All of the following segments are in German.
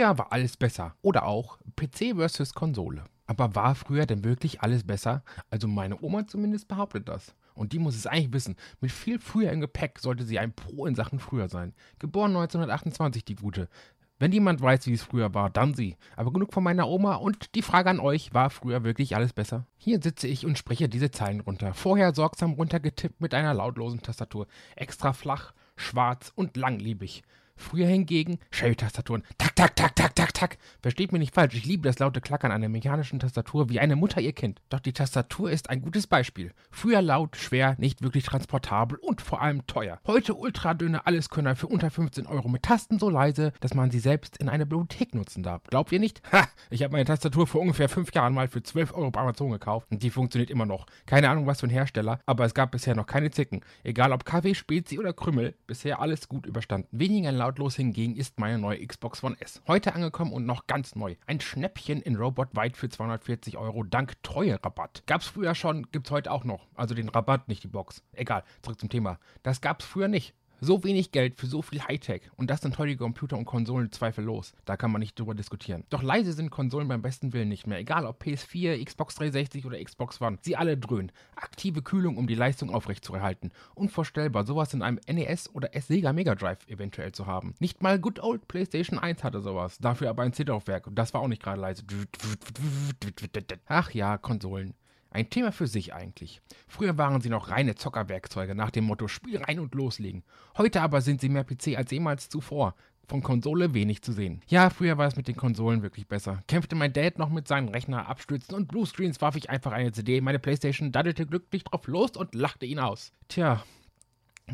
Früher war alles besser. Oder auch PC versus Konsole. Aber war früher denn wirklich alles besser? Also meine Oma zumindest behauptet das. Und die muss es eigentlich wissen. Mit viel früher im Gepäck sollte sie ein Pro in Sachen früher sein. Geboren 1928, die gute. Wenn jemand weiß, wie es früher war, dann sie. Aber genug von meiner Oma und die Frage an euch, war früher wirklich alles besser? Hier sitze ich und spreche diese Zeilen runter. Vorher sorgsam runtergetippt mit einer lautlosen Tastatur. Extra flach, schwarz und langlebig. Früher hingegen Sherry-Tastaturen. Tak, tak, tak, tak, tak, tak. Versteht mich nicht falsch, ich liebe das laute Klackern einer mechanischen Tastatur wie eine Mutter ihr Kind. Doch die Tastatur ist ein gutes Beispiel. Früher laut, schwer, nicht wirklich transportabel und vor allem teuer. Heute ultradünne Alleskönner für unter 15 Euro mit Tasten so leise, dass man sie selbst in einer Bibliothek nutzen darf. Glaubt ihr nicht? Ha! Ich habe meine Tastatur vor ungefähr 5 Jahren mal für 12 Euro bei Amazon gekauft und die funktioniert immer noch. Keine Ahnung was für ein Hersteller, aber es gab bisher noch keine Zicken. Egal ob Kaffee, Spezi oder Krümmel, bisher alles gut überstanden. Weniger laut lautlos hingegen ist meine neue Xbox One S. Heute angekommen und noch ganz neu. Ein Schnäppchen in Robot White für 240 Euro dank Treue-Rabatt. Gab's früher schon, gibt's heute auch noch. Also den Rabatt, nicht die Box. Egal, zurück zum Thema. Das gab's früher nicht. So wenig Geld für so viel Hightech. Und das sind heutige Computer und Konsolen zweifellos. Da kann man nicht drüber diskutieren. Doch leise sind Konsolen beim besten Willen nicht mehr. Egal ob PS4, Xbox 360 oder Xbox One. Sie alle dröhnen. Aktive Kühlung, um die Leistung aufrechtzuerhalten. Unvorstellbar, sowas in einem NES oder Sega Mega Drive eventuell zu haben. Nicht mal Good Old PlayStation 1 hatte sowas. Dafür aber ein CD-Laufwerk. Und das war auch nicht gerade leise. Ach ja, Konsolen. Ein Thema für sich eigentlich. Früher waren sie noch reine Zockerwerkzeuge nach dem Motto Spiel rein und loslegen. Heute aber sind sie mehr PC als jemals zuvor. Von Konsole wenig zu sehen. Ja, früher war es mit den Konsolen wirklich besser. Kämpfte mein Dad noch mit seinen Rechner abstützen und Bluescreens warf ich einfach eine CD in meine Playstation, daddelte glücklich drauf los und lachte ihn aus. Tja,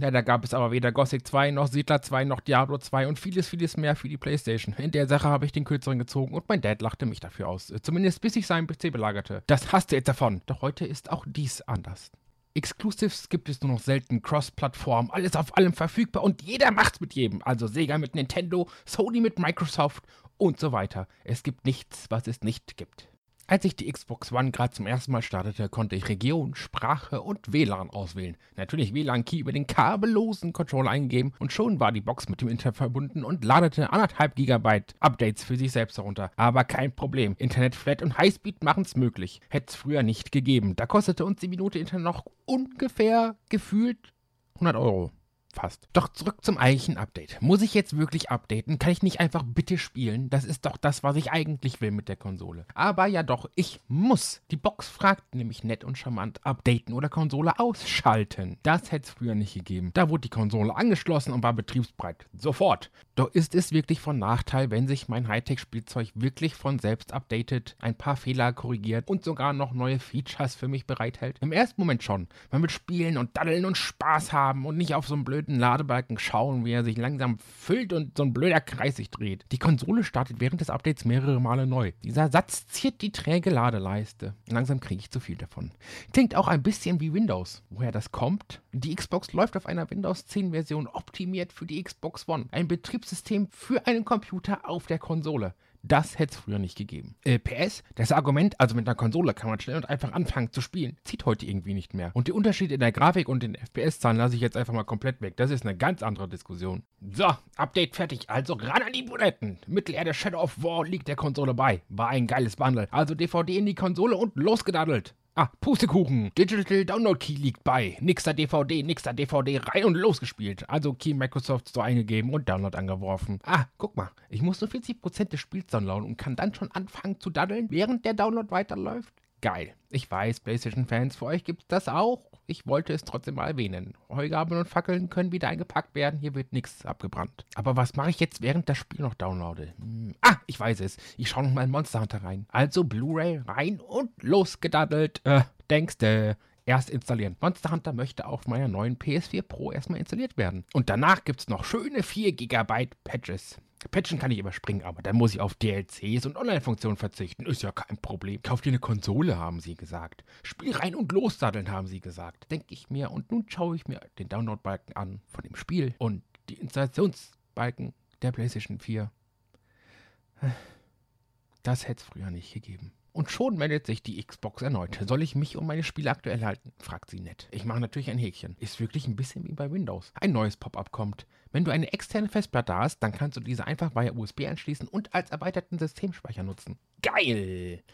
ja, da gab es aber weder Gothic 2 noch Siedler 2 noch Diablo 2 und vieles, vieles mehr für die Playstation. In der Sache habe ich den Kürzeren gezogen und mein Dad lachte mich dafür aus. Zumindest bis ich seinen PC belagerte. Das hasste jetzt davon. Doch heute ist auch dies anders. Exclusives gibt es nur noch selten, Cross-Plattform, alles auf allem verfügbar und jeder macht's mit jedem. Also Sega mit Nintendo, Sony mit Microsoft und so weiter. Es gibt nichts, was es nicht gibt. Als ich die Xbox One gerade zum ersten Mal startete, konnte ich Region, Sprache und WLAN auswählen. Natürlich WLAN-Key über den kabellosen Controller eingegeben und schon war die Box mit dem Internet verbunden und ladete anderthalb Gigabyte Updates für sich selbst herunter. Aber kein Problem, Internet Flat und Highspeed machen es möglich. Hätte es früher nicht gegeben. Da kostete uns die Minute Internet noch ungefähr gefühlt 100 Euro fast. Doch zurück zum eigentlichen Update. Muss ich jetzt wirklich updaten? Kann ich nicht einfach bitte spielen? Das ist doch das, was ich eigentlich will mit der Konsole. Aber ja doch, ich muss. Die Box fragt nämlich nett und charmant, updaten oder Konsole ausschalten. Das hätte es früher nicht gegeben. Da wurde die Konsole angeschlossen und war betriebsbereit. Sofort. Doch ist es wirklich von Nachteil, wenn sich mein Hightech-Spielzeug wirklich von selbst updatet, ein paar Fehler korrigiert und sogar noch neue Features für mich bereithält? Im ersten Moment schon. Man will spielen und daddeln und Spaß haben und nicht auf so einen blöden blöden Ladebalken schauen, wie er sich langsam füllt und so ein blöder Kreis sich dreht. Die Konsole startet während des Updates mehrere Male neu. Dieser Satz ziert die träge Ladeleiste. Langsam kriege ich zu viel davon. Klingt auch ein bisschen wie Windows. Woher das kommt? Die Xbox läuft auf einer Windows 10 Version optimiert für die Xbox One. Ein Betriebssystem für einen Computer auf der Konsole. Das hätte es früher nicht gegeben. Äh, PS, das Argument, also mit einer Konsole kann man schnell und einfach anfangen zu spielen, zieht heute irgendwie nicht mehr. Und die Unterschiede in der Grafik und den FPS-Zahlen lasse ich jetzt einfach mal komplett weg. Das ist eine ganz andere Diskussion. So, Update fertig. Also ran an die Buletten. Mittelerde Shadow of War liegt der Konsole bei. War ein geiles Bundle. Also DVD in die Konsole und losgedaddelt. Ah, Pustekuchen. Digital Download Key liegt bei. Nixer DVD, Nixer DVD rein und losgespielt. Also Key Microsoft Store eingegeben und Download angeworfen. Ah, guck mal. Ich muss nur 40% des Spiels downloaden und kann dann schon anfangen zu daddeln, während der Download weiterläuft. Geil. Ich weiß, PlayStation-Fans, für euch gibt's das auch. Ich wollte es trotzdem mal erwähnen. Heugaben und Fackeln können wieder eingepackt werden. Hier wird nichts abgebrannt. Aber was mache ich jetzt, während das Spiel noch downloade? Hm. Ah, ich weiß es. Ich schaue noch mal in Monster Hunter rein. Also Blu-ray rein und losgedaddelt. Äh, denkste. Erst installieren. Monster Hunter möchte auf meiner neuen PS4 Pro erstmal installiert werden. Und danach gibt es noch schöne 4 GB Patches. Patchen kann ich überspringen, aber dann muss ich auf DLCs und Online-Funktionen verzichten. Ist ja kein Problem. Kauf dir eine Konsole, haben sie gesagt. Spiel rein und lossatteln, haben sie gesagt. Denke ich mir. Und nun schaue ich mir den Download-Balken an von dem Spiel und die Installationsbalken der PlayStation 4. Das hätte es früher nicht gegeben. Und schon meldet sich die Xbox erneut. Soll ich mich und meine Spiele aktuell halten? fragt sie nett. Ich mache natürlich ein Häkchen. Ist wirklich ein bisschen wie bei Windows. Ein neues Pop-up kommt. Wenn du eine externe Festplatte hast, dann kannst du diese einfach via USB anschließen und als erweiterten Systemspeicher nutzen. Geil!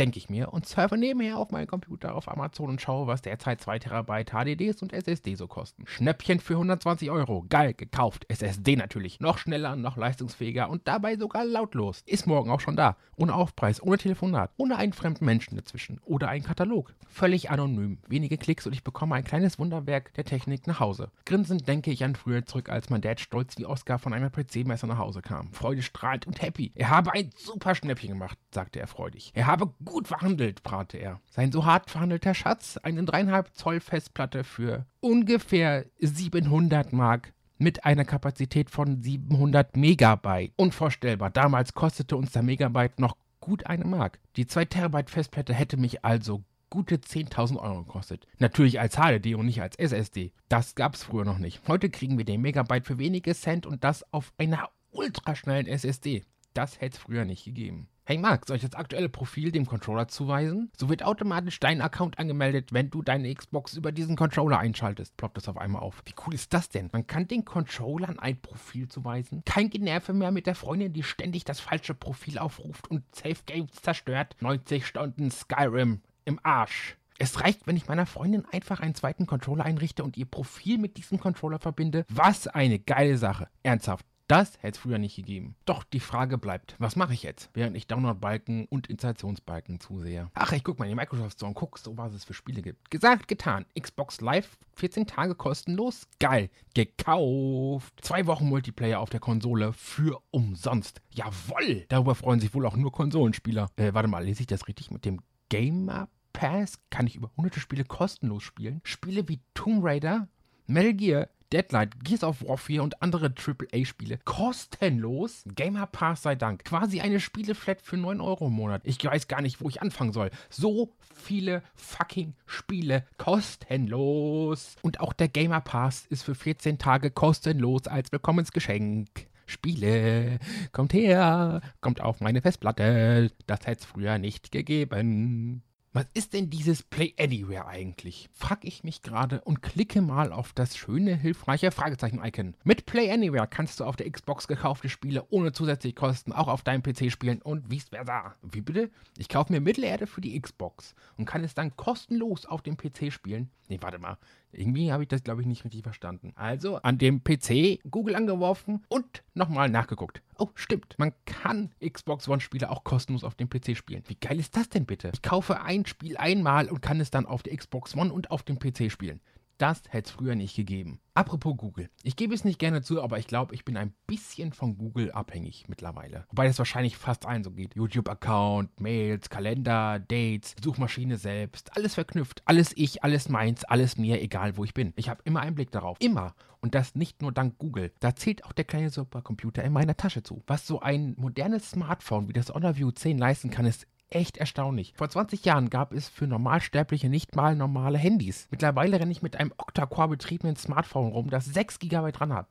Denke ich mir, und surfe nebenher auf meinen Computer auf Amazon und schaue, was derzeit 2 Terabyte HDDs und SSD so kosten. Schnäppchen für 120 Euro. Geil, gekauft. SSD natürlich. Noch schneller, noch leistungsfähiger und dabei sogar lautlos. Ist morgen auch schon da. Ohne Aufpreis, ohne Telefonat, ohne einen fremden Menschen dazwischen. Oder einen Katalog. Völlig anonym. Wenige Klicks und ich bekomme ein kleines Wunderwerk der Technik nach Hause. Grinsend denke ich an früher zurück, als mein Dad stolz wie Oscar von einem PC-Messer nach Hause kam. Freude strahlt und happy. Er habe ein super Schnäppchen gemacht, sagte er freudig. Er habe gut verhandelt, prahlte er. Sein so hart verhandelter Schatz, eine dreieinhalb Zoll Festplatte für ungefähr 700 Mark mit einer Kapazität von 700 Megabyte. Unvorstellbar. Damals kostete uns der Megabyte noch gut eine Mark. Die 2 Terabyte Festplatte hätte mich also gute 10.000 Euro gekostet. Natürlich als HDD und nicht als SSD. Das gab's früher noch nicht. Heute kriegen wir den Megabyte für wenige Cent und das auf einer ultraschnellen SSD. Das hätte es früher nicht gegeben. Hey Marc, soll ich das aktuelle Profil dem Controller zuweisen? So wird automatisch dein Account angemeldet, wenn du deine Xbox über diesen Controller einschaltest. Ploppt das auf einmal auf. Wie cool ist das denn? Man kann den Controllern ein Profil zuweisen. Kein Generve mehr mit der Freundin, die ständig das falsche Profil aufruft und Safe Games zerstört. 90 Stunden Skyrim im Arsch. Es reicht, wenn ich meiner Freundin einfach einen zweiten Controller einrichte und ihr Profil mit diesem Controller verbinde. Was eine geile Sache. Ernsthaft. Das hätte es früher nicht gegeben. Doch die Frage bleibt, was mache ich jetzt, während ich Download-Balken und Installationsbalken zusehe? Ach, ich gucke mal in die Microsoft Store und gucke so, was es für Spiele gibt. Gesagt, getan. Xbox Live, 14 Tage kostenlos. Geil. Gekauft. Zwei Wochen Multiplayer auf der Konsole für umsonst. Jawoll. Darüber freuen sich wohl auch nur Konsolenspieler. Äh, warte mal, lese ich das richtig mit dem Gamer Pass? Kann ich über hunderte Spiele kostenlos spielen? Spiele wie Tomb Raider, Metal Gear, Deadlight, Gears of War 4 und andere AAA-Spiele kostenlos. Gamer Pass sei Dank. Quasi eine Spieleflat für 9 Euro im Monat. Ich weiß gar nicht, wo ich anfangen soll. So viele fucking Spiele kostenlos. Und auch der Gamer Pass ist für 14 Tage kostenlos als Willkommensgeschenk. Spiele, kommt her, kommt auf meine Festplatte. Das hätte es früher nicht gegeben. Was ist denn dieses Play Anywhere eigentlich? Frag ich mich gerade und klicke mal auf das schöne, hilfreiche Fragezeichen-Icon. Mit Play Anywhere kannst du auf der Xbox gekaufte Spiele ohne zusätzliche Kosten auch auf deinem PC spielen und vice versa. Wie bitte? Ich kaufe mir Mittelerde für die Xbox und kann es dann kostenlos auf dem PC spielen? Nee, warte mal. Irgendwie habe ich das, glaube ich, nicht richtig verstanden. Also an dem PC Google angeworfen und nochmal nachgeguckt. Oh, stimmt. Man kann Xbox One-Spiele auch kostenlos auf dem PC spielen. Wie geil ist das denn bitte? Ich kaufe ein Spiel einmal und kann es dann auf der Xbox One und auf dem PC spielen. Das hätte es früher nicht gegeben. Apropos Google. Ich gebe es nicht gerne zu, aber ich glaube, ich bin ein bisschen von Google abhängig mittlerweile. Wobei das wahrscheinlich fast allen so geht. YouTube-Account, Mails, Kalender, Dates, Suchmaschine selbst. Alles verknüpft. Alles ich, alles meins, alles mir, egal wo ich bin. Ich habe immer einen Blick darauf. Immer. Und das nicht nur dank Google. Da zählt auch der kleine Supercomputer in meiner Tasche zu. Was so ein modernes Smartphone wie das Honor View 10 leisten kann, ist echt erstaunlich. Vor 20 Jahren gab es für Normalsterbliche nicht mal normale Handys. Mittlerweile renne ich mit einem Octa-Core betriebenen Smartphone rum, das 6 GB dran hat.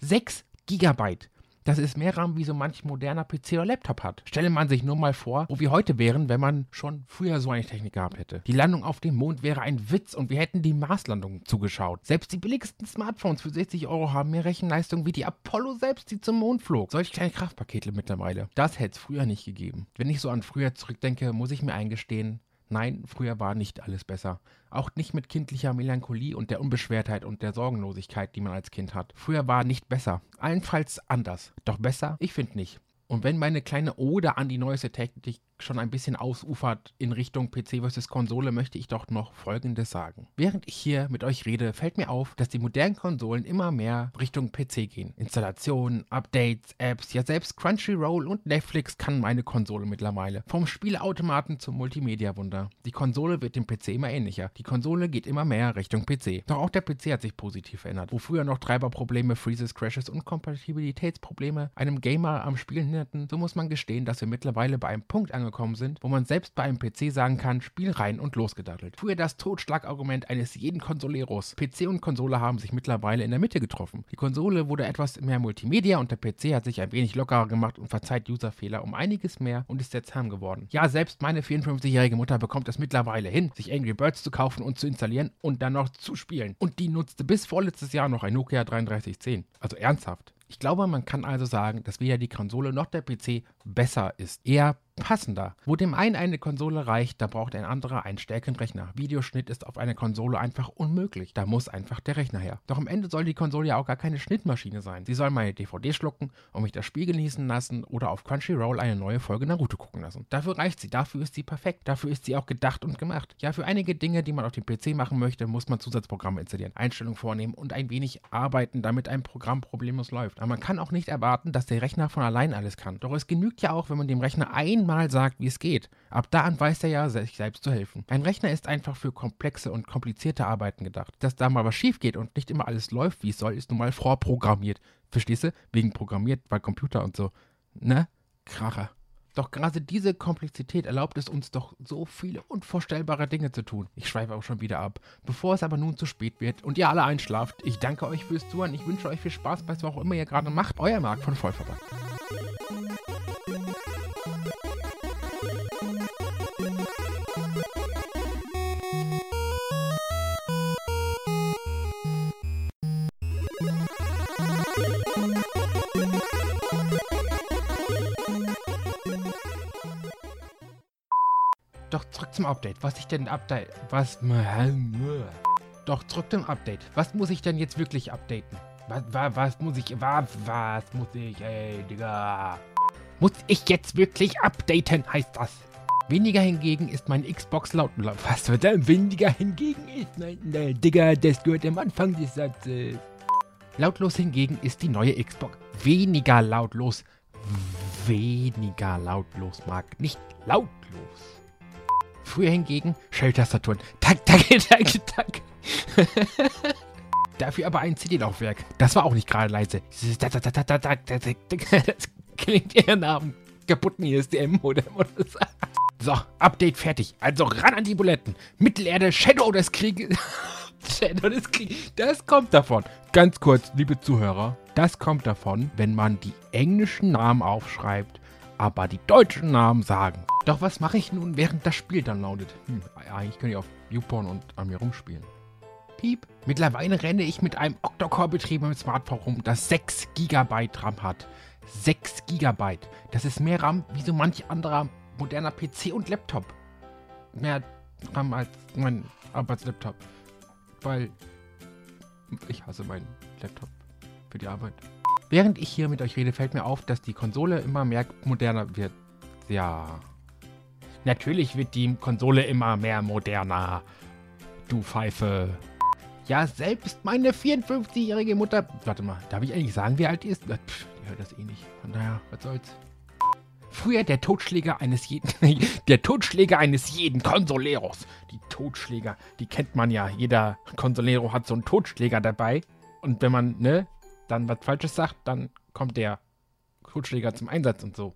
6 GB! Das ist mehr RAM, wie so manch moderner PC oder Laptop hat. Stelle man sich nur mal vor, wo wir heute wären, wenn man schon früher so eine Technik gehabt hätte. Die Landung auf dem Mond wäre ein Witz und wir hätten die Marslandung zugeschaut. Selbst die billigsten Smartphones für 60 Euro haben mehr Rechenleistung wie die Apollo selbst, die zum Mond flog. Solch kleine Kraftpakete mittlerweile. Das hätte es früher nicht gegeben. Wenn ich so an früher zurückdenke, muss ich mir eingestehen, Nein, früher war nicht alles besser. Auch nicht mit kindlicher Melancholie und der Unbeschwertheit und der Sorgenlosigkeit, die man als Kind hat. Früher war nicht besser. Allenfalls anders. Doch besser? Ich finde nicht. Und wenn meine kleine Ode an die neueste Technik schon ein bisschen ausufert in Richtung PC vs. Konsole, möchte ich doch noch Folgendes sagen. Während ich hier mit euch rede, fällt mir auf, dass die modernen Konsolen immer mehr Richtung PC gehen. Installationen, Updates, Apps, ja selbst Crunchyroll und Netflix kann meine Konsole mittlerweile. Vom Spieleautomaten zum Multimedia-Wunder. Die Konsole wird dem PC immer ähnlicher. Die Konsole geht immer mehr Richtung PC. Doch auch der PC hat sich positiv verändert. Wo früher noch Treiberprobleme, Freezes, Crashes und Kompatibilitätsprobleme einem Gamer am Spielen hinderten, so muss man gestehen, dass wir mittlerweile bei einem Punkt angekommen angekommen sind, wo man selbst bei einem PC sagen kann, Spiel rein und losgedattelt. Früher das Totschlagargument eines jeden Konsoleros. PC und Konsole haben sich mittlerweile in der Mitte getroffen. Die Konsole wurde etwas mehr Multimedia und der PC hat sich ein wenig lockerer gemacht und verzeiht Userfehler um einiges mehr und ist jetzt zahm geworden. Ja, selbst meine 54-jährige Mutter bekommt es mittlerweile hin, sich Angry Birds zu kaufen und zu installieren und dann noch zu spielen. Und die nutzte bis vorletztes Jahr noch ein Nokia 3310. Also ernsthaft. Ich glaube, man kann also sagen, dass weder die Konsole noch der PC besser ist. Eher passender. Wo dem einen eine Konsole reicht, da braucht ein anderer einen stärkeren Rechner. Videoschnitt ist auf einer Konsole einfach unmöglich. Da muss einfach der Rechner her. Doch am Ende soll die Konsole ja auch gar keine Schnittmaschine sein. Sie soll meine DVD schlucken und mich das Spiel genießen lassen oder auf Crunchyroll eine neue Folge Naruto gucken lassen. Dafür reicht sie, dafür ist sie perfekt, dafür ist sie auch gedacht und gemacht. Ja, für einige Dinge, die man auf dem PC machen möchte, muss man Zusatzprogramme installieren, Einstellungen vornehmen und ein wenig arbeiten, damit ein Programm problemlos läuft. Aber man kann auch nicht erwarten, dass der Rechner von allein alles kann. Doch es genügt ja auch, wenn man dem Rechner einmal sagt, wie es geht. Ab da an weiß er ja, sich selbst zu helfen. Ein Rechner ist einfach für komplexe und komplizierte Arbeiten gedacht. Dass da mal was schief geht und nicht immer alles läuft, wie es soll, ist nun mal vorprogrammiert. Verstehst du? Wegen programmiert, weil Computer und so. Ne? Kracher. Doch gerade diese Komplexität erlaubt es uns doch so viele unvorstellbare Dinge zu tun. Ich schweife auch schon wieder ab. Bevor es aber nun zu spät wird und ihr alle einschlaft, ich danke euch fürs Zuhören. Ich wünsche euch viel Spaß bei was auch immer ihr gerade macht. Euer Marc von Vollverband. Doch zurück zum Update. Was ich denn update? Was? Doch zurück zum Update. Was muss ich denn jetzt wirklich updaten? Was, was, was muss ich, was, was muss ich, ey, Digga? Muss ich jetzt wirklich updaten, heißt das? Weniger hingegen ist mein Xbox laut... Was denn weniger hingegen ist? Nein, Digga, das gehört am Anfang des Satzes. Lautlos hingegen ist die neue Xbox weniger lautlos. Weniger lautlos, Marc. Nicht lautlos. Früher hingegen Shell-Tastaturen. Tak, tak, tak, tak. Dafür aber ein CD-Laufwerk. Das war auch nicht gerade leise. Das klingt eher nach einem kaputten ISDM-Modem oder so. So, Update fertig. Also ran an die Buletten. Mittelerde, Shadow des Krieges. Shadow Krieges. Das kommt davon. Ganz kurz, liebe Zuhörer. Das kommt davon, wenn man die englischen Namen aufschreibt, aber die deutschen Namen sagen. Doch was mache ich nun, während das Spiel dann lautet? Hm, eigentlich könnte ich auf YouPorn und an mir rumspielen. Piep. Mittlerweile renne ich mit einem Octa-Core betriebenen Smartphone rum, das 6 GB RAM hat. 6 GB. Das ist mehr RAM wie so manch anderer moderner PC und Laptop. Mehr RAM als mein Arbeitslaptop. Weil ich hasse meinen Laptop für die Arbeit. Während ich hier mit euch rede, fällt mir auf, dass die Konsole immer mehr moderner wird. Ja. Natürlich wird die Konsole immer mehr moderner. Du Pfeife. Ja, selbst meine 54-jährige Mutter. Warte mal, darf ich eigentlich sagen, wie alt die ist? Pff, die hört das eh nicht. Von daher, was soll's. Früher der Totschläger eines jeden. der Totschläger eines jeden Consoleros. Die Totschläger, die kennt man ja. Jeder Consolero hat so einen Totschläger dabei. Und wenn man, ne, dann was Falsches sagt, dann kommt der Totschläger zum Einsatz und so.